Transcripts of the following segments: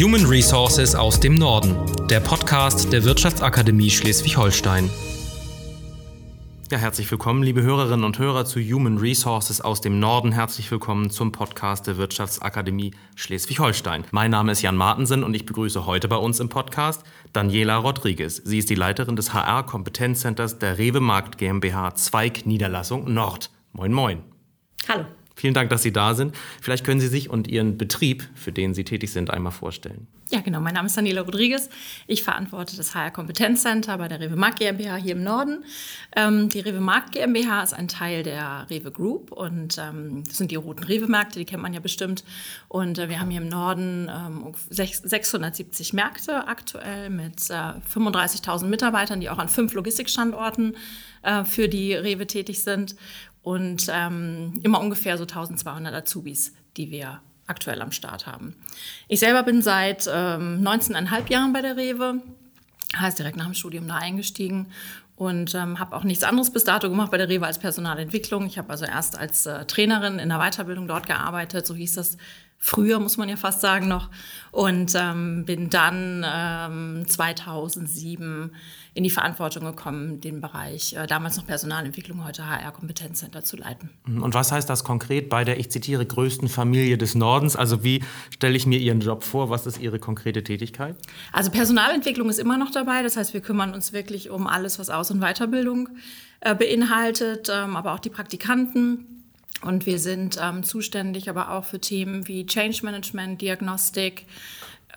Human Resources aus dem Norden, der Podcast der Wirtschaftsakademie Schleswig-Holstein. Ja, herzlich willkommen, liebe Hörerinnen und Hörer zu Human Resources aus dem Norden. Herzlich willkommen zum Podcast der Wirtschaftsakademie Schleswig-Holstein. Mein Name ist Jan Martensen und ich begrüße heute bei uns im Podcast Daniela Rodriguez. Sie ist die Leiterin des HR-Kompetenzcenters der Rewe Markt GmbH Zweig Niederlassung Nord. Moin, moin. Hallo. Vielen Dank, dass Sie da sind. Vielleicht können Sie sich und Ihren Betrieb, für den Sie tätig sind, einmal vorstellen. Ja, genau. Mein Name ist Daniela Rodriguez. Ich verantworte das HR Kompetenzcenter bei der Rewe Markt GmbH hier im Norden. Ähm, die Rewe Markt GmbH ist ein Teil der Rewe Group und ähm, das sind die roten Rewe-Märkte, die kennt man ja bestimmt. Und äh, wir haben hier im Norden ähm, 670 Märkte aktuell mit äh, 35.000 Mitarbeitern, die auch an fünf Logistikstandorten äh, für die Rewe tätig sind und ähm, immer ungefähr so 1200 Azubis, die wir aktuell am Start haben. Ich selber bin seit ähm, 19,5 Jahren bei der Rewe, heißt direkt nach dem Studium da eingestiegen und ähm, habe auch nichts anderes bis dato gemacht bei der Rewe als Personalentwicklung. Ich habe also erst als äh, Trainerin in der Weiterbildung dort gearbeitet, so hieß das früher, muss man ja fast sagen noch. Und ähm, bin dann ähm, 2007 in die Verantwortung gekommen, den Bereich, äh, damals noch Personalentwicklung, heute HR-Kompetenzcenter zu leiten. Mhm. Und was heißt das konkret bei der, ich zitiere, größten Familie des Nordens? Also wie stelle ich mir Ihren Job vor? Was ist Ihre konkrete Tätigkeit? Also Personalentwicklung ist immer noch dabei. Das heißt, wir kümmern uns wirklich um alles, was Aus- und Weiterbildung äh, beinhaltet, ähm, aber auch die Praktikanten und wir sind ähm, zuständig aber auch für Themen wie Change Management, Diagnostik,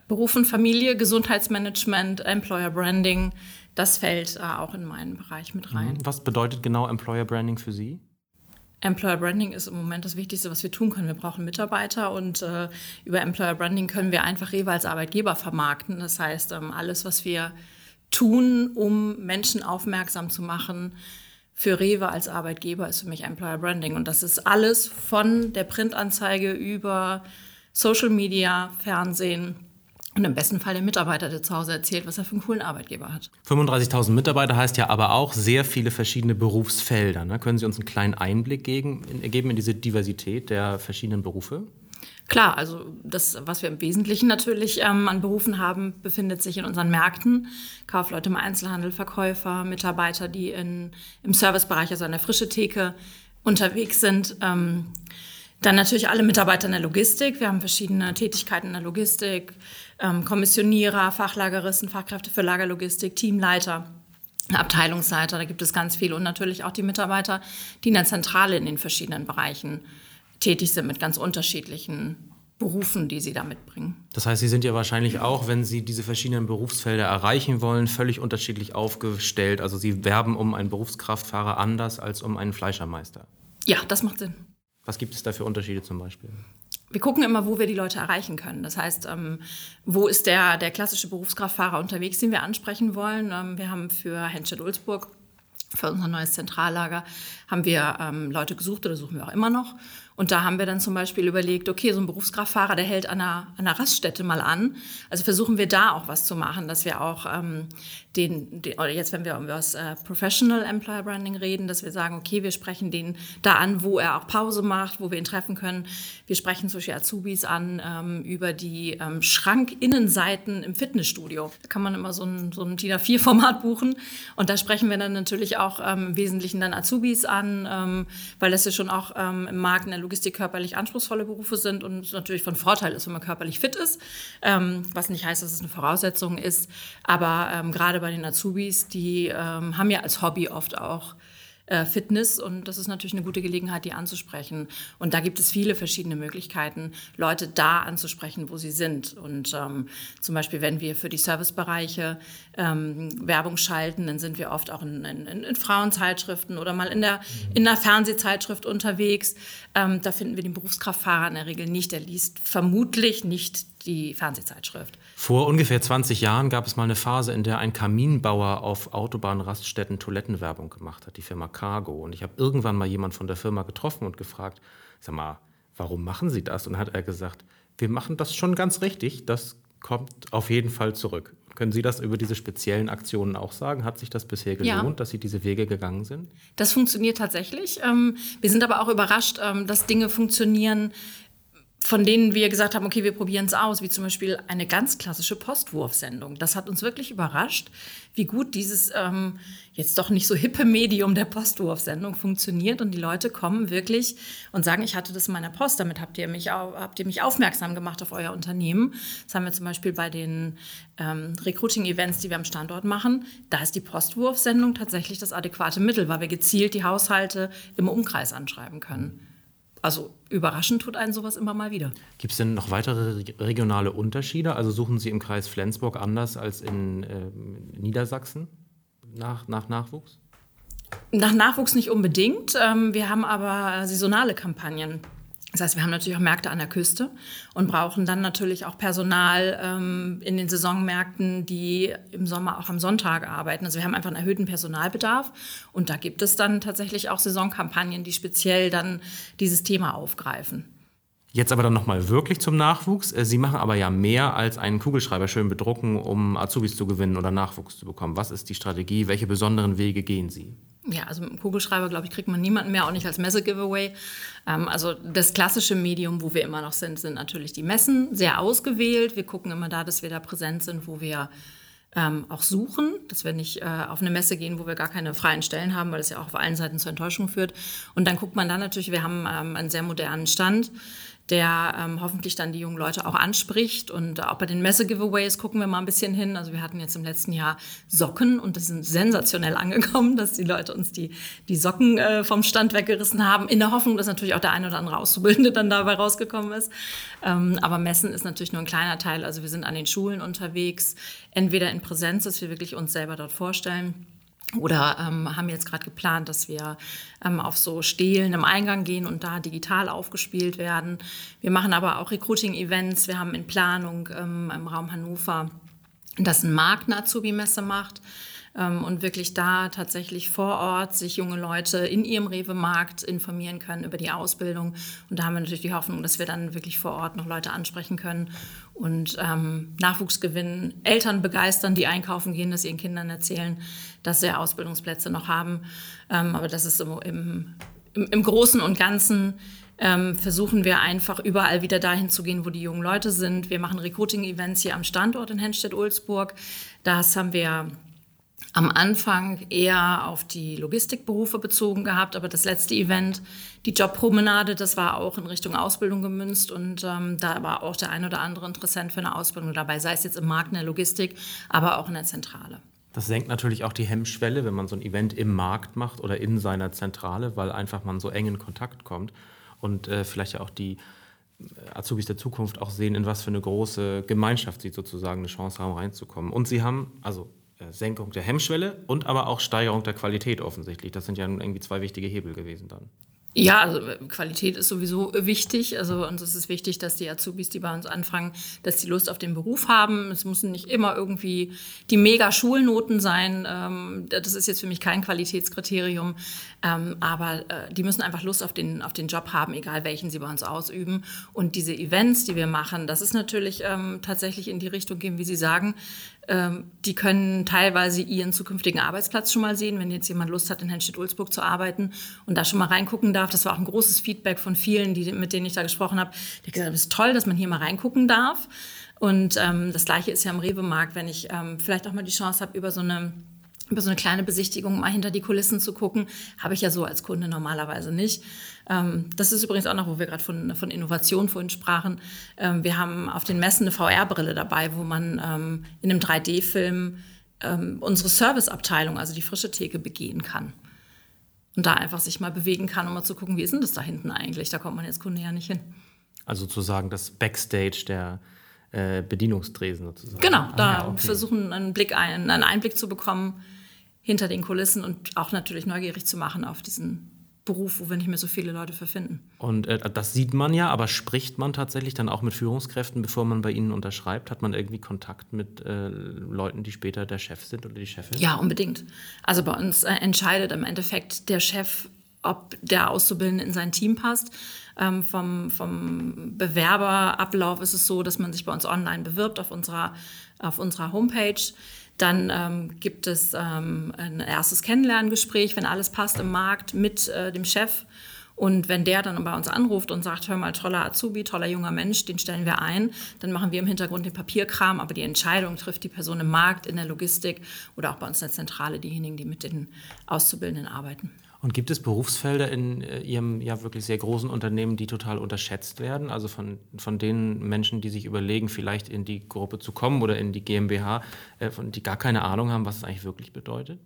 Beruf und Familie, Gesundheitsmanagement, Employer Branding. Das fällt äh, auch in meinen Bereich mit rein. Mhm. Was bedeutet genau Employer Branding für Sie? Employer Branding ist im Moment das Wichtigste, was wir tun können. Wir brauchen Mitarbeiter und äh, über Employer Branding können wir einfach Rewe als Arbeitgeber vermarkten. Das heißt, ähm, alles, was wir tun, um Menschen aufmerksam zu machen, für Rewe als Arbeitgeber ist für mich Employer Branding. Und das ist alles von der Printanzeige über Social Media, Fernsehen und im besten Fall der Mitarbeiter, der zu Hause erzählt, was er für einen coolen Arbeitgeber hat. 35.000 Mitarbeiter heißt ja aber auch sehr viele verschiedene Berufsfelder. Ne? Können Sie uns einen kleinen Einblick geben, geben in diese Diversität der verschiedenen Berufe? Klar, also das, was wir im Wesentlichen natürlich ähm, an Berufen haben, befindet sich in unseren Märkten. Kaufleute im Einzelhandel, Verkäufer, Mitarbeiter, die in, im Servicebereich, also an der frische Theke unterwegs sind. Ähm, dann natürlich alle Mitarbeiter in der Logistik. Wir haben verschiedene Tätigkeiten in der Logistik, ähm, Kommissionierer, Fachlageristen, Fachkräfte für Lagerlogistik, Teamleiter. Abteilungsleiter, da gibt es ganz viele und natürlich auch die Mitarbeiter, die in der Zentrale in den verschiedenen Bereichen tätig sind mit ganz unterschiedlichen Berufen, die sie da mitbringen. Das heißt, Sie sind ja wahrscheinlich auch, wenn Sie diese verschiedenen Berufsfelder erreichen wollen, völlig unterschiedlich aufgestellt. Also Sie werben um einen Berufskraftfahrer anders als um einen Fleischermeister. Ja, das macht Sinn. Was gibt es da für Unterschiede zum Beispiel? Wir gucken immer, wo wir die Leute erreichen können. Das heißt, ähm, wo ist der, der klassische Berufskraftfahrer unterwegs, den wir ansprechen wollen. Ähm, wir haben für Henschel-Ulzburg, für unser neues Zentrallager, haben wir ähm, Leute gesucht oder suchen wir auch immer noch. Und da haben wir dann zum Beispiel überlegt, okay, so ein Berufskraftfahrer, der hält an einer, an einer Raststätte mal an. Also versuchen wir da auch was zu machen, dass wir auch ähm, den, den, oder jetzt, wenn wir über das äh, Professional Employer Branding reden, dass wir sagen, okay, wir sprechen den da an, wo er auch Pause macht, wo wir ihn treffen können. Wir sprechen zum Beispiel Azubis an ähm, über die ähm, Schrankinnenseiten im Fitnessstudio. Da kann man immer so ein, so ein DIN A4-Format buchen. Und da sprechen wir dann natürlich auch ähm, im Wesentlichen dann Azubis an, ähm, weil das ja schon auch ähm, im Markt in der Logistik körperlich anspruchsvolle Berufe sind und natürlich von Vorteil ist, wenn man körperlich fit ist, ähm, was nicht heißt, dass es eine Voraussetzung ist. Aber ähm, gerade bei den Azubis, die ähm, haben ja als Hobby oft auch äh, Fitness und das ist natürlich eine gute Gelegenheit, die anzusprechen. Und da gibt es viele verschiedene Möglichkeiten, Leute da anzusprechen, wo sie sind. Und ähm, zum Beispiel, wenn wir für die Servicebereiche ähm, Werbung schalten, dann sind wir oft auch in, in, in Frauenzeitschriften oder mal in der, in der Fernsehzeitschrift unterwegs. Ähm, da finden wir den Berufskraftfahrer in der Regel nicht. Der liest vermutlich nicht die Fernsehzeitschrift. Vor ungefähr 20 Jahren gab es mal eine Phase, in der ein Kaminbauer auf Autobahnraststätten Toilettenwerbung gemacht hat, die Firma Cargo. Und ich habe irgendwann mal jemand von der Firma getroffen und gefragt, sag mal, warum machen Sie das? Und dann hat er gesagt, wir machen das schon ganz richtig, das kommt auf jeden Fall zurück. Können Sie das über diese speziellen Aktionen auch sagen? Hat sich das bisher gelohnt, ja. dass Sie diese Wege gegangen sind? Das funktioniert tatsächlich. Ähm, wir sind aber auch überrascht, ähm, dass Dinge funktionieren, von denen wir gesagt haben, okay, wir probieren es aus, wie zum Beispiel eine ganz klassische Postwurfsendung. Das hat uns wirklich überrascht, wie gut dieses ähm, jetzt doch nicht so hippe Medium der Postwurfsendung funktioniert. Und die Leute kommen wirklich und sagen, ich hatte das in meiner Post, damit habt ihr mich, habt ihr mich aufmerksam gemacht auf euer Unternehmen. Das haben wir zum Beispiel bei den ähm, Recruiting-Events, die wir am Standort machen. Da ist die Postwurfsendung tatsächlich das adäquate Mittel, weil wir gezielt die Haushalte im Umkreis anschreiben können. Also überraschend tut einen sowas immer mal wieder. Gibt es denn noch weitere regionale Unterschiede? Also suchen Sie im Kreis Flensburg anders als in äh, Niedersachsen nach, nach Nachwuchs? Nach Nachwuchs nicht unbedingt. Ähm, wir haben aber saisonale Kampagnen. Das heißt, wir haben natürlich auch Märkte an der Küste und brauchen dann natürlich auch Personal ähm, in den Saisonmärkten, die im Sommer auch am Sonntag arbeiten. Also wir haben einfach einen erhöhten Personalbedarf und da gibt es dann tatsächlich auch Saisonkampagnen, die speziell dann dieses Thema aufgreifen. Jetzt aber dann nochmal wirklich zum Nachwuchs. Äh, Sie machen aber ja mehr als einen Kugelschreiber schön bedrucken, um Azubis zu gewinnen oder Nachwuchs zu bekommen. Was ist die Strategie? Welche besonderen Wege gehen Sie? Ja, also mit dem Kugelschreiber, glaube ich, kriegt man niemanden mehr, auch nicht als Messe-Giveaway. Ähm, also das klassische Medium, wo wir immer noch sind, sind natürlich die Messen, sehr ausgewählt. Wir gucken immer da, dass wir da präsent sind, wo wir ähm, auch suchen, dass wir nicht äh, auf eine Messe gehen, wo wir gar keine freien Stellen haben, weil das ja auch auf allen Seiten zur Enttäuschung führt. Und dann guckt man dann natürlich, wir haben ähm, einen sehr modernen Stand der ähm, hoffentlich dann die jungen Leute auch anspricht. Und auch bei den Messe-Giveaways gucken wir mal ein bisschen hin. Also wir hatten jetzt im letzten Jahr Socken und das sind sensationell angekommen, dass die Leute uns die, die Socken äh, vom Stand weggerissen haben, in der Hoffnung, dass natürlich auch der eine oder andere Auszubildende dann dabei rausgekommen ist. Ähm, aber Messen ist natürlich nur ein kleiner Teil. Also wir sind an den Schulen unterwegs, entweder in Präsenz, dass wir wirklich uns selber dort vorstellen oder ähm, haben jetzt gerade geplant, dass wir ähm, auf so Stelen im Eingang gehen und da digital aufgespielt werden. Wir machen aber auch Recruiting-Events. Wir haben in Planung ähm, im Raum Hannover, dass ein Markt eine Azubi-Messe macht und wirklich da tatsächlich vor Ort sich junge Leute in ihrem Rewe-Markt informieren können über die Ausbildung. Und da haben wir natürlich die Hoffnung, dass wir dann wirklich vor Ort noch Leute ansprechen können und ähm, Nachwuchs gewinnen, Eltern begeistern, die einkaufen gehen, dass ihren Kindern erzählen, dass sie Ausbildungsplätze noch haben. Ähm, aber das ist im, im, im Großen und Ganzen ähm, versuchen wir einfach überall wieder dahin zu gehen, wo die jungen Leute sind. Wir machen Recruiting-Events hier am Standort in Hennstedt-Ulzburg. Das haben wir am Anfang eher auf die Logistikberufe bezogen gehabt, aber das letzte Event, die Jobpromenade, das war auch in Richtung Ausbildung gemünzt und ähm, da war auch der ein oder andere Interessent für eine Ausbildung dabei, sei es jetzt im Markt, in der Logistik, aber auch in der Zentrale. Das senkt natürlich auch die Hemmschwelle, wenn man so ein Event im Markt macht oder in seiner Zentrale, weil einfach man so eng in Kontakt kommt und äh, vielleicht ja auch die äh, Azubis der Zukunft auch sehen, in was für eine große Gemeinschaft sie sozusagen eine Chance haben, reinzukommen. Und sie haben, also Senkung der Hemmschwelle und aber auch Steigerung der Qualität offensichtlich. Das sind ja irgendwie zwei wichtige Hebel gewesen dann. Ja, also äh, Qualität ist sowieso wichtig. Also uns ist es wichtig, dass die Azubis, die bei uns anfangen, dass die Lust auf den Beruf haben. Es müssen nicht immer irgendwie die mega Schulnoten sein. Ähm, das ist jetzt für mich kein Qualitätskriterium. Ähm, aber äh, die müssen einfach Lust auf den, auf den Job haben, egal welchen sie bei uns ausüben. Und diese Events, die wir machen, das ist natürlich ähm, tatsächlich in die Richtung gehen, wie Sie sagen. Ähm, die können teilweise ihren zukünftigen Arbeitsplatz schon mal sehen, wenn jetzt jemand Lust hat, in Hennstedt-Ulzburg zu arbeiten und da schon mal reingucken darf. Das war auch ein großes Feedback von vielen, die, mit denen ich da gesprochen habe. Die haben gesagt, es ist toll, dass man hier mal reingucken darf. Und ähm, das Gleiche ist ja im Rewe-Markt, wenn ich ähm, vielleicht auch mal die Chance habe, über so eine über so eine kleine Besichtigung mal hinter die Kulissen zu gucken, habe ich ja so als Kunde normalerweise nicht. Ähm, das ist übrigens auch noch, wo wir gerade von, von Innovation vorhin sprachen. Ähm, wir haben auf den Messen eine VR-Brille dabei, wo man ähm, in einem 3D-Film unsere Serviceabteilung, also die frische Theke, begehen kann. Und da einfach sich mal bewegen kann, um mal zu gucken, wie ist denn das da hinten eigentlich? Da kommt man jetzt Kunde ja nicht hin. Also sozusagen das Backstage der äh, Bedienungstresen sozusagen. Genau, ah, da ja, okay. versuchen einen Blick ein, einen Einblick zu bekommen hinter den Kulissen und auch natürlich neugierig zu machen auf diesen Beruf, wo wir nicht mehr so viele Leute für finden. Und äh, das sieht man ja, aber spricht man tatsächlich dann auch mit Führungskräften, bevor man bei ihnen unterschreibt? Hat man irgendwie Kontakt mit äh, Leuten, die später der Chef sind oder die Chefin? Ja, unbedingt. Also bei uns äh, entscheidet im Endeffekt der Chef, ob der Auszubildende in sein Team passt. Ähm, vom, vom Bewerberablauf ist es so, dass man sich bei uns online bewirbt auf unserer, auf unserer Homepage. Dann ähm, gibt es ähm, ein erstes Kennenlerngespräch, wenn alles passt im Markt mit äh, dem Chef. Und wenn der dann bei uns anruft und sagt, hör mal, toller Azubi, toller junger Mensch, den stellen wir ein, dann machen wir im Hintergrund den Papierkram, aber die Entscheidung trifft die Person im Markt, in der Logistik oder auch bei uns in der Zentrale, diejenigen, die mit den Auszubildenden arbeiten. Und gibt es Berufsfelder in äh, Ihrem ja wirklich sehr großen Unternehmen, die total unterschätzt werden? Also von, von den Menschen, die sich überlegen, vielleicht in die Gruppe zu kommen oder in die GmbH, äh, von, die gar keine Ahnung haben, was es eigentlich wirklich bedeutet?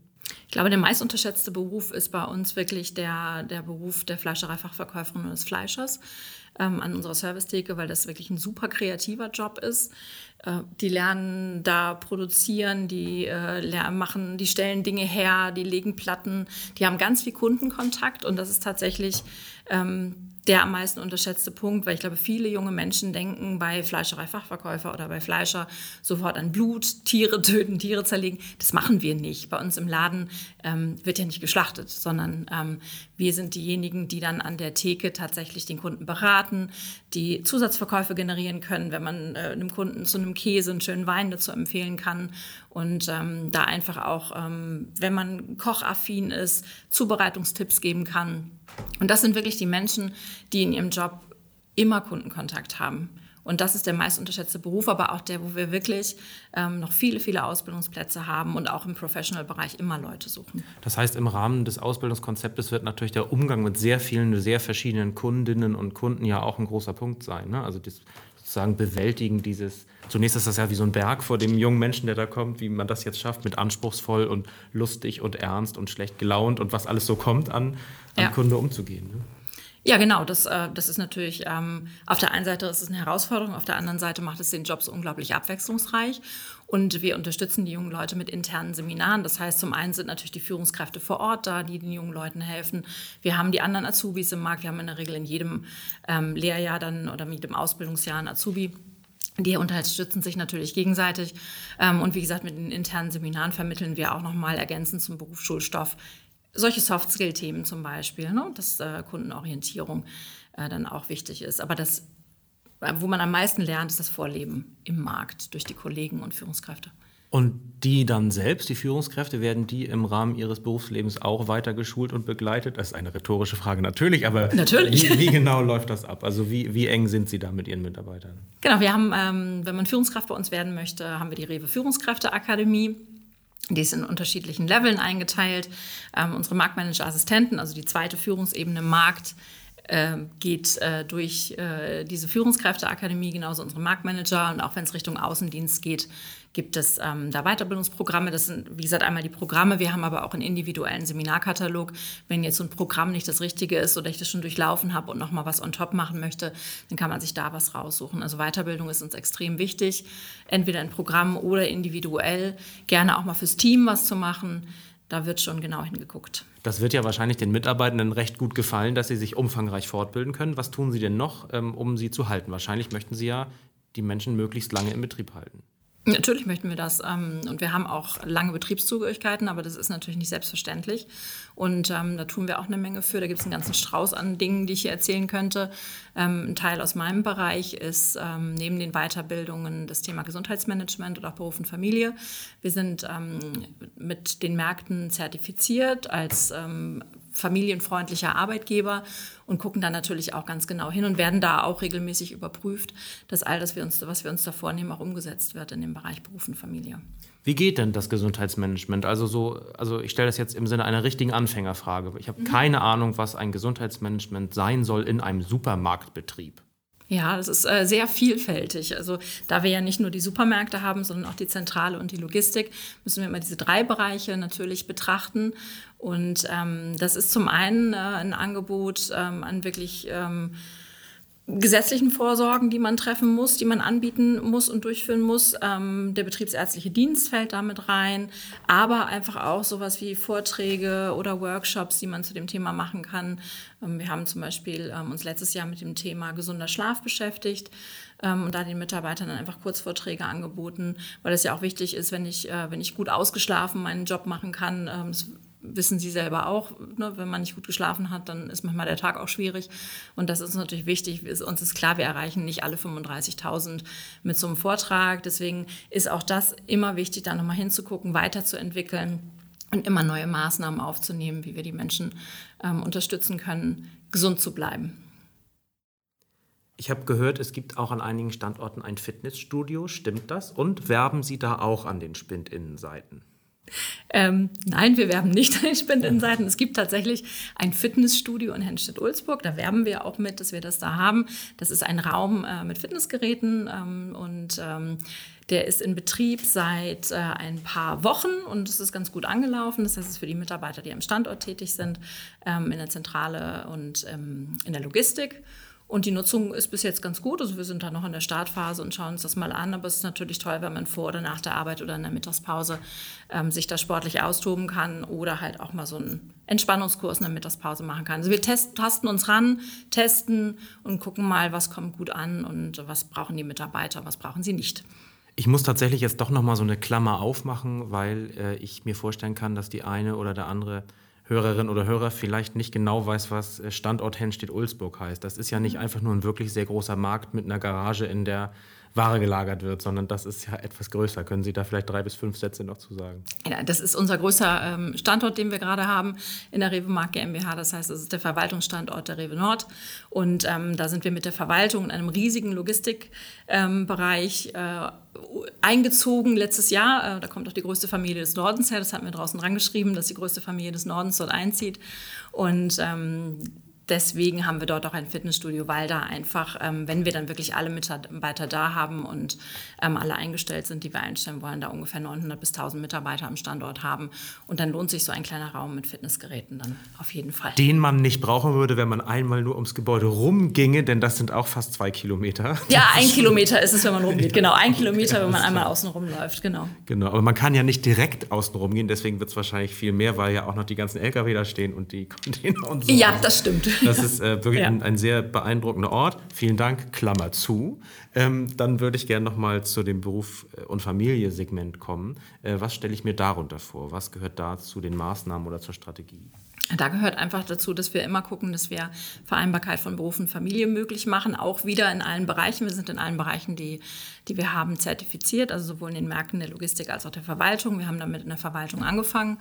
Ich glaube, der meist unterschätzte Beruf ist bei uns wirklich der, der Beruf der Fleischereifachverkäuferin und des Fleischers ähm, an unserer Servicetheke, weil das wirklich ein super kreativer Job ist. Äh, die lernen da produzieren, die äh, machen, die stellen Dinge her, die legen Platten, die haben ganz viel Kundenkontakt und das ist tatsächlich ähm, der am meisten unterschätzte Punkt, weil ich glaube, viele junge Menschen denken bei Fleischereifachverkäufer oder bei Fleischer sofort an Blut, Tiere töten, Tiere zerlegen. Das machen wir nicht. Bei uns im Laden ähm, wird ja nicht geschlachtet, sondern ähm, wir sind diejenigen, die dann an der Theke tatsächlich den Kunden beraten, die Zusatzverkäufe generieren können, wenn man äh, einem Kunden zu einem Käse einen schönen Wein dazu empfehlen kann. Und ähm, da einfach auch, ähm, wenn man kochaffin ist, Zubereitungstipps geben kann und das sind wirklich die Menschen, die in ihrem Job immer Kundenkontakt haben. Und das ist der meist unterschätzte Beruf, aber auch der, wo wir wirklich ähm, noch viele, viele Ausbildungsplätze haben und auch im Professional-Bereich immer Leute suchen. Das heißt, im Rahmen des Ausbildungskonzeptes wird natürlich der Umgang mit sehr vielen, sehr verschiedenen Kundinnen und Kunden ja auch ein großer Punkt sein. Ne? Also das sozusagen Bewältigen dieses, zunächst ist das ja wie so ein Berg vor dem jungen Menschen, der da kommt, wie man das jetzt schafft, mit anspruchsvoll und lustig und ernst und schlecht gelaunt und was alles so kommt an, an ja. Kunde umzugehen. Ne? Ja, genau. Das, äh, das ist natürlich, ähm, auf der einen Seite ist es eine Herausforderung, auf der anderen Seite macht es den Job so unglaublich abwechslungsreich. Und wir unterstützen die jungen Leute mit internen Seminaren. Das heißt, zum einen sind natürlich die Führungskräfte vor Ort da, die den jungen Leuten helfen. Wir haben die anderen Azubis im Markt. Wir haben in der Regel in jedem ähm, Lehrjahr dann oder mit dem Ausbildungsjahr einen Azubi. Die unterstützen sich natürlich gegenseitig. Ähm, und wie gesagt, mit den internen Seminaren vermitteln wir auch nochmal ergänzend zum Berufsschulstoff solche Soft-Skill-Themen zum Beispiel, ne? dass äh, Kundenorientierung äh, dann auch wichtig ist. Aber das, äh, wo man am meisten lernt, ist das Vorleben im Markt durch die Kollegen und Führungskräfte. Und die dann selbst, die Führungskräfte, werden die im Rahmen ihres Berufslebens auch weiter geschult und begleitet? Das ist eine rhetorische Frage, natürlich, aber natürlich. Wie, wie genau läuft das ab? Also wie, wie eng sind Sie da mit Ihren Mitarbeitern? Genau, wir haben, ähm, wenn man Führungskraft bei uns werden möchte, haben wir die Rewe Führungskräfteakademie. Die ist in unterschiedlichen Leveln eingeteilt. Ähm, unsere Marktmanager-Assistenten, also die zweite Führungsebene Markt, äh, geht äh, durch äh, diese Führungskräfteakademie, genauso unsere Marktmanager. Und auch wenn es Richtung Außendienst geht, gibt es ähm, da Weiterbildungsprogramme. Das sind, wie gesagt, einmal die Programme. Wir haben aber auch einen individuellen Seminarkatalog. Wenn jetzt so ein Programm nicht das Richtige ist oder ich das schon durchlaufen habe und noch mal was on top machen möchte, dann kann man sich da was raussuchen. Also Weiterbildung ist uns extrem wichtig. Entweder ein Programm oder individuell. Gerne auch mal fürs Team was zu machen. Da wird schon genau hingeguckt. Das wird ja wahrscheinlich den Mitarbeitenden recht gut gefallen, dass sie sich umfangreich fortbilden können. Was tun Sie denn noch, ähm, um sie zu halten? Wahrscheinlich möchten Sie ja die Menschen möglichst lange im Betrieb halten. Natürlich möchten wir das. Ähm, und wir haben auch lange Betriebszugehörigkeiten, aber das ist natürlich nicht selbstverständlich. Und ähm, da tun wir auch eine Menge für. Da gibt es einen ganzen Strauß an Dingen, die ich hier erzählen könnte. Ähm, ein Teil aus meinem Bereich ist neben den Weiterbildungen das Thema Gesundheitsmanagement oder auch Beruf und Familie. Wir sind mit den Märkten zertifiziert als familienfreundlicher Arbeitgeber und gucken dann natürlich auch ganz genau hin und werden da auch regelmäßig überprüft, dass all das, was wir uns da vornehmen, auch umgesetzt wird in dem Bereich Beruf und Familie. Wie geht denn das Gesundheitsmanagement? Also so, also ich stelle das jetzt im Sinne einer richtigen Anfängerfrage. Ich habe mhm. keine Ahnung, was ein Gesundheitsmanagement sein soll in einem Supermarktbetrieb. Ja, das ist äh, sehr vielfältig. Also da wir ja nicht nur die Supermärkte haben, sondern auch die Zentrale und die Logistik, müssen wir immer diese drei Bereiche natürlich betrachten. Und ähm, das ist zum einen äh, ein Angebot ähm, an wirklich ähm, gesetzlichen Vorsorgen, die man treffen muss, die man anbieten muss und durchführen muss. Ähm, der betriebsärztliche Dienst fällt damit rein, aber einfach auch sowas wie Vorträge oder Workshops, die man zu dem Thema machen kann. Ähm, wir haben zum Beispiel ähm, uns letztes Jahr mit dem Thema gesunder Schlaf beschäftigt ähm, und da den Mitarbeitern dann einfach Kurzvorträge angeboten, weil es ja auch wichtig ist, wenn ich, äh, wenn ich gut ausgeschlafen meinen Job machen kann. Ähm, wissen Sie selber auch, ne, wenn man nicht gut geschlafen hat, dann ist manchmal der Tag auch schwierig. Und das ist natürlich wichtig. Uns ist klar, wir erreichen nicht alle 35.000 mit so einem Vortrag. Deswegen ist auch das immer wichtig, da nochmal hinzugucken, weiterzuentwickeln und immer neue Maßnahmen aufzunehmen, wie wir die Menschen ähm, unterstützen können, gesund zu bleiben. Ich habe gehört, es gibt auch an einigen Standorten ein Fitnessstudio. Stimmt das? Und werben Sie da auch an den Spindinnenseiten? Ähm, nein, wir werben nicht an den Spindinnenseiten. Es gibt tatsächlich ein Fitnessstudio in Henstedt-Ulzburg. Da werben wir auch mit, dass wir das da haben. Das ist ein Raum äh, mit Fitnessgeräten ähm, und ähm, der ist in Betrieb seit äh, ein paar Wochen und es ist ganz gut angelaufen. Das heißt, es ist für die Mitarbeiter, die am Standort tätig sind, ähm, in der Zentrale und ähm, in der Logistik. Und die Nutzung ist bis jetzt ganz gut. Also wir sind da noch in der Startphase und schauen uns das mal an. Aber es ist natürlich toll, wenn man vor oder nach der Arbeit oder in der Mittagspause ähm, sich da sportlich austoben kann oder halt auch mal so einen Entspannungskurs in der Mittagspause machen kann. Also wir test, tasten uns ran, testen und gucken mal, was kommt gut an und was brauchen die Mitarbeiter, was brauchen sie nicht. Ich muss tatsächlich jetzt doch noch mal so eine Klammer aufmachen, weil äh, ich mir vorstellen kann, dass die eine oder der andere Hörerin oder Hörer vielleicht nicht genau weiß, was äh, Standort Hennstedt-Ulzburg heißt. Das ist ja nicht mhm. einfach nur ein wirklich sehr großer Markt mit einer Garage, in der Ware gelagert wird, sondern das ist ja etwas größer. Können Sie da vielleicht drei bis fünf Sätze noch zu sagen? Ja, das ist unser größter ähm, Standort, den wir gerade haben in der Rewe Markt GmbH. Das heißt, das ist der Verwaltungsstandort der Rewe Nord. Und ähm, da sind wir mit der Verwaltung in einem riesigen Logistikbereich ähm, äh, eingezogen letztes Jahr. Äh, da kommt auch die größte Familie des Nordens her. Das hat mir draußen rangeschrieben, dass die größte Familie des Nordens dort einzieht. Und ähm, deswegen haben wir dort auch ein Fitnessstudio, weil da einfach, ähm, wenn wir dann wirklich alle Mitarbeiter da haben und ähm, alle eingestellt sind, die wir einstellen wollen, da ungefähr 900 bis 1000 Mitarbeiter am Standort haben. Und dann lohnt sich so ein kleiner Raum mit Fitnessgeräten dann auf jeden Fall. Den man nicht brauchen würde, wenn man einmal nur ums Gebäude rumginge, denn das sind auch fast zwei Kilometer. Ja, ein Kilometer ist es, wenn man rumgeht. Genau, ein Kilometer, wenn man einmal außen rumläuft. Genau. Genau, aber man kann ja nicht direkt außen rumgehen, deswegen wird es wahrscheinlich viel mehr, weil ja auch noch die ganzen LKW da stehen und die Container und so. Ja, das stimmt. Das ist äh, wirklich ja. ein, ein, sehr beeindruckender Ort. Vielen Dank, Klammer zu. Ähm, dann würde ich gerne noch mal zu dem Beruf- äh, und Familie-Segment kommen. Äh, was stelle ich mir darunter vor? Was gehört da zu den Maßnahmen oder zur Strategie? Da gehört einfach dazu, dass wir immer gucken, dass wir Vereinbarkeit von Beruf und Familie möglich machen, auch wieder in allen Bereichen. Wir sind in allen Bereichen, die, die wir haben, zertifiziert, also sowohl in den Märkten der Logistik als auch der Verwaltung. Wir haben damit in der Verwaltung angefangen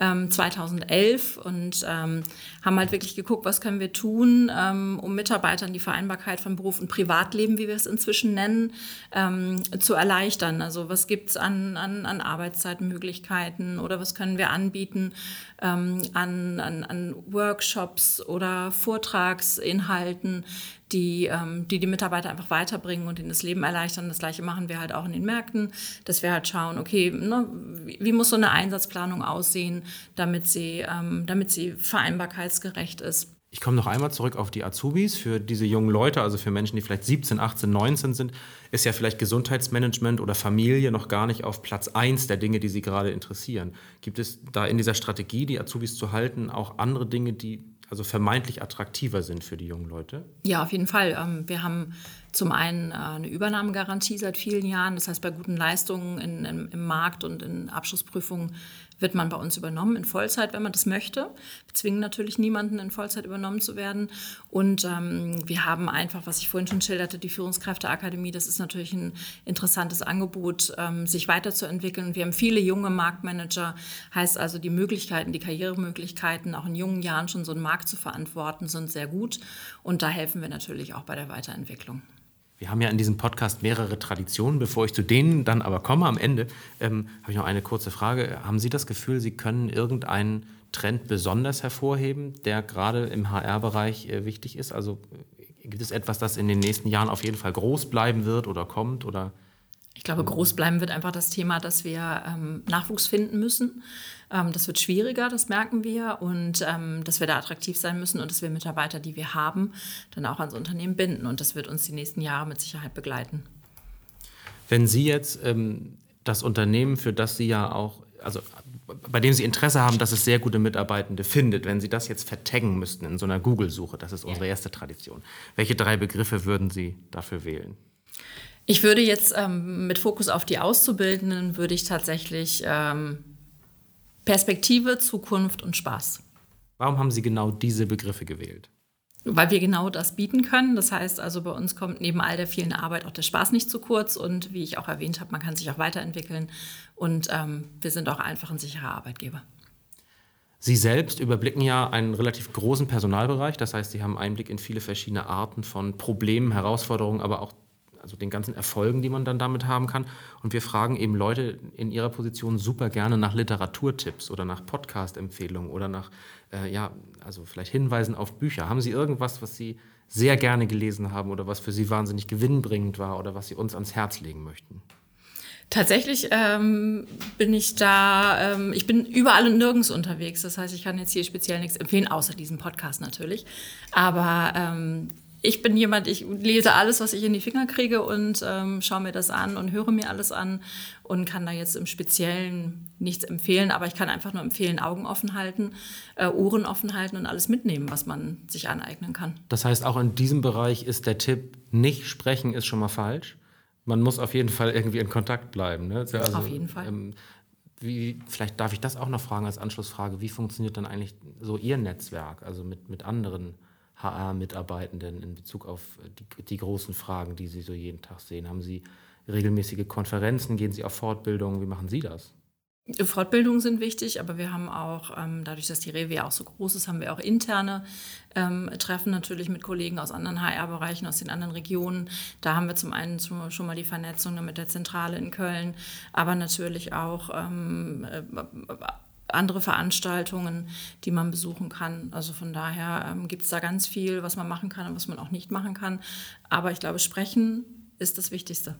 ähm, 2011 und ähm, haben halt wirklich geguckt, was können wir tun, ähm, um Mitarbeitern die Vereinbarkeit von Beruf und Privatleben, wie wir es inzwischen nennen, ähm, zu erleichtern. Also was gibt es an, an, an Arbeitszeitmöglichkeiten oder was können wir anbieten ähm, an, an, an Workshops oder Vortragsinhalten, die, ähm, die die Mitarbeiter einfach weiterbringen und ihnen das Leben erleichtern. Das Gleiche machen wir halt auch in den Märkten, dass wir halt schauen, okay, ne, wie, muss so eine Einsatzplanung aussehen, damit sie, ähm, damit sie vereinbarkeitsgerecht ist. Ich komme noch einmal zurück auf die Azubis. Für diese jungen Leute, also für Menschen, die vielleicht 17, 18, 19 sind, ist ja vielleicht Gesundheitsmanagement oder Familie noch gar nicht auf Platz 1 der Dinge, die sie gerade interessieren. Gibt es da in dieser Strategie, die Azubis zu halten, auch andere Dinge, die also vermeintlich attraktiver sind für die jungen Leute? Ja, auf jeden Fall. Ähm, wir haben zum einen äh, eine Übernahmegarantie seit vielen Jahren. Das heißt, bei guten Leistungen in, in, im Markt und in Abschlussprüfungen wird man bei uns übernommen in Vollzeit, wenn man das möchte. Wir zwingen natürlich niemanden, in Vollzeit übernommen zu werden. Und ähm, wir haben einfach, was ich vorhin schon schilderte, die Führungskräfteakademie. Das ist natürlich ein interessantes Angebot, ähm, sich weiterzuentwickeln. Wir haben viele junge Marktmanager, heißt also die Möglichkeiten, die Karrieremöglichkeiten, auch in jungen Jahren schon so einen Markt zu verantworten, sind sehr gut. Und da helfen wir natürlich auch bei der Weiterentwicklung. Wir haben ja in diesem Podcast mehrere Traditionen. Bevor ich zu denen dann aber komme am Ende, ähm, habe ich noch eine kurze Frage. Haben Sie das Gefühl, Sie können irgendeinen Trend besonders hervorheben, der gerade im HR-Bereich äh, wichtig ist? Also äh, gibt es etwas, das in den nächsten Jahren auf jeden Fall groß bleiben wird oder kommt? Oder ich glaube, groß bleiben wird einfach das Thema, dass wir ähm, Nachwuchs finden müssen. Ähm, das wird schwieriger, das merken wir. Und ähm, dass wir da attraktiv sein müssen und dass wir Mitarbeiter, die wir haben, dann auch ans Unternehmen binden. Und das wird uns die nächsten Jahre mit Sicherheit begleiten. Wenn Sie jetzt ähm, das Unternehmen, für das Sie ja auch, also bei dem Sie Interesse haben, dass es sehr gute Mitarbeitende findet, wenn Sie das jetzt vertaggen müssten in so einer Google-Suche, das ist unsere erste Tradition, welche drei Begriffe würden Sie dafür wählen? Ich würde jetzt ähm, mit Fokus auf die Auszubildenden, würde ich tatsächlich ähm, Perspektive, Zukunft und Spaß. Warum haben Sie genau diese Begriffe gewählt? Weil wir genau das bieten können. Das heißt also, bei uns kommt neben all der vielen Arbeit auch der Spaß nicht zu kurz. Und wie ich auch erwähnt habe, man kann sich auch weiterentwickeln. Und ähm, wir sind auch einfach ein sicherer Arbeitgeber. Sie selbst überblicken ja einen relativ großen Personalbereich. Das heißt, Sie haben Einblick in viele verschiedene Arten von Problemen, Herausforderungen, aber auch also den ganzen Erfolgen, die man dann damit haben kann. Und wir fragen eben Leute in ihrer Position super gerne nach Literaturtipps oder nach Podcast-Empfehlungen oder nach, äh, ja, also vielleicht Hinweisen auf Bücher. Haben Sie irgendwas, was Sie sehr gerne gelesen haben oder was für Sie wahnsinnig gewinnbringend war oder was Sie uns ans Herz legen möchten? Tatsächlich ähm, bin ich da, ähm, ich bin überall und nirgends unterwegs. Das heißt, ich kann jetzt hier speziell nichts empfehlen, außer diesem Podcast natürlich. Aber ähm, ich bin jemand, ich lese alles, was ich in die Finger kriege und ähm, schaue mir das an und höre mir alles an und kann da jetzt im Speziellen nichts empfehlen, aber ich kann einfach nur empfehlen, Augen offen halten, äh, Ohren offen halten und alles mitnehmen, was man sich aneignen kann. Das heißt, auch in diesem Bereich ist der Tipp, nicht sprechen ist schon mal falsch. Man muss auf jeden Fall irgendwie in Kontakt bleiben. Ne? Also, auf jeden Fall. Ähm, wie, vielleicht darf ich das auch noch fragen als Anschlussfrage. Wie funktioniert dann eigentlich so Ihr Netzwerk, also mit, mit anderen HR-Mitarbeitenden in Bezug auf die, die, großen Fragen, die Sie so jeden Tag sehen? Haben Sie regelmäßige Konferenzen? Gehen Sie auf Fortbildungen? Wie machen Sie das? Fortbildungen sind wichtig, aber wir haben auch, ähm, dadurch, dass die Rewe auch so groß ist, haben wir auch interne ähm, Treffen natürlich mit Kollegen aus anderen HR-Bereichen, aus den anderen Regionen. Da haben wir zum einen schon mal die Vernetzung mit der Zentrale in Köln, aber natürlich auch ähm, äh, andere Veranstaltungen, die man besuchen kann. Also von daher ähm, gibt es da ganz viel, was man machen kann und was man auch nicht machen kann. Aber ich glaube, sprechen ist das Wichtigste.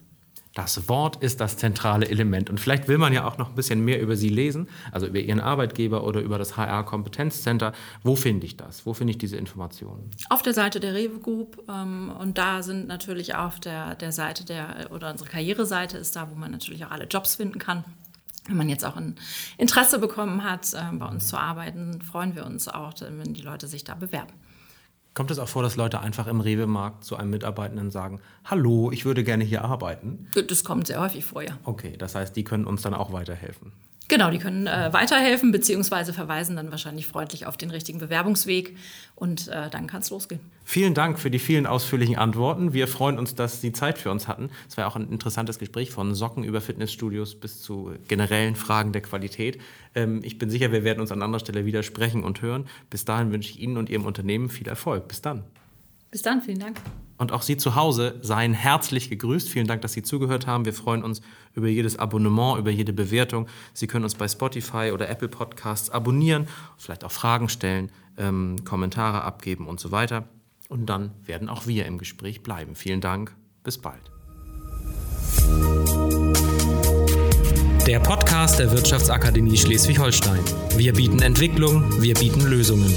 Das Wort ist das zentrale Element. Und vielleicht will man ja auch noch ein bisschen mehr über Sie lesen, also über Ihren Arbeitgeber oder über das HR-Kompetenzcenter. Wo finde ich das? Wo finde ich diese Informationen? Auf der Seite der Rewe Group. Ähm, und da sind natürlich auf der, der Seite der, oder unsere Karriereseite ist da, wo man natürlich auch alle Jobs finden kann. Wenn man jetzt auch ein Interesse bekommen hat, äh, bei uns zu arbeiten, freuen wir uns auch, wenn die Leute sich da bewerben. Kommt es auch vor, dass Leute einfach im Rewe-Markt zu einem Mitarbeitenden sagen, hallo, ich würde gerne hier arbeiten? Das kommt sehr häufig vor, ja. Okay, das heißt, die können uns dann auch weiterhelfen. Genau, die können äh, weiterhelfen, beziehungsweise verweisen dann wahrscheinlich freundlich auf den richtigen Bewerbungsweg und äh, dann kann es losgehen. Vielen Dank für die vielen ausführlichen Antworten. Wir freuen uns, dass Sie Zeit für uns hatten. Es war auch ein interessantes Gespräch von Socken über Fitnessstudios bis zu generellen Fragen der Qualität. Ähm, ich bin sicher, wir werden uns an anderer Stelle wieder sprechen und hören. Bis dahin wünsche ich Ihnen und Ihrem Unternehmen viel Erfolg. Bis dann. Bis dann, vielen Dank. Und auch Sie zu Hause seien herzlich gegrüßt. Vielen Dank, dass Sie zugehört haben. Wir freuen uns über jedes Abonnement, über jede Bewertung. Sie können uns bei Spotify oder Apple Podcasts abonnieren, vielleicht auch Fragen stellen, ähm, Kommentare abgeben und so weiter. Und dann werden auch wir im Gespräch bleiben. Vielen Dank. Bis bald. Der Podcast der Wirtschaftsakademie Schleswig-Holstein. Wir bieten Entwicklung, wir bieten Lösungen.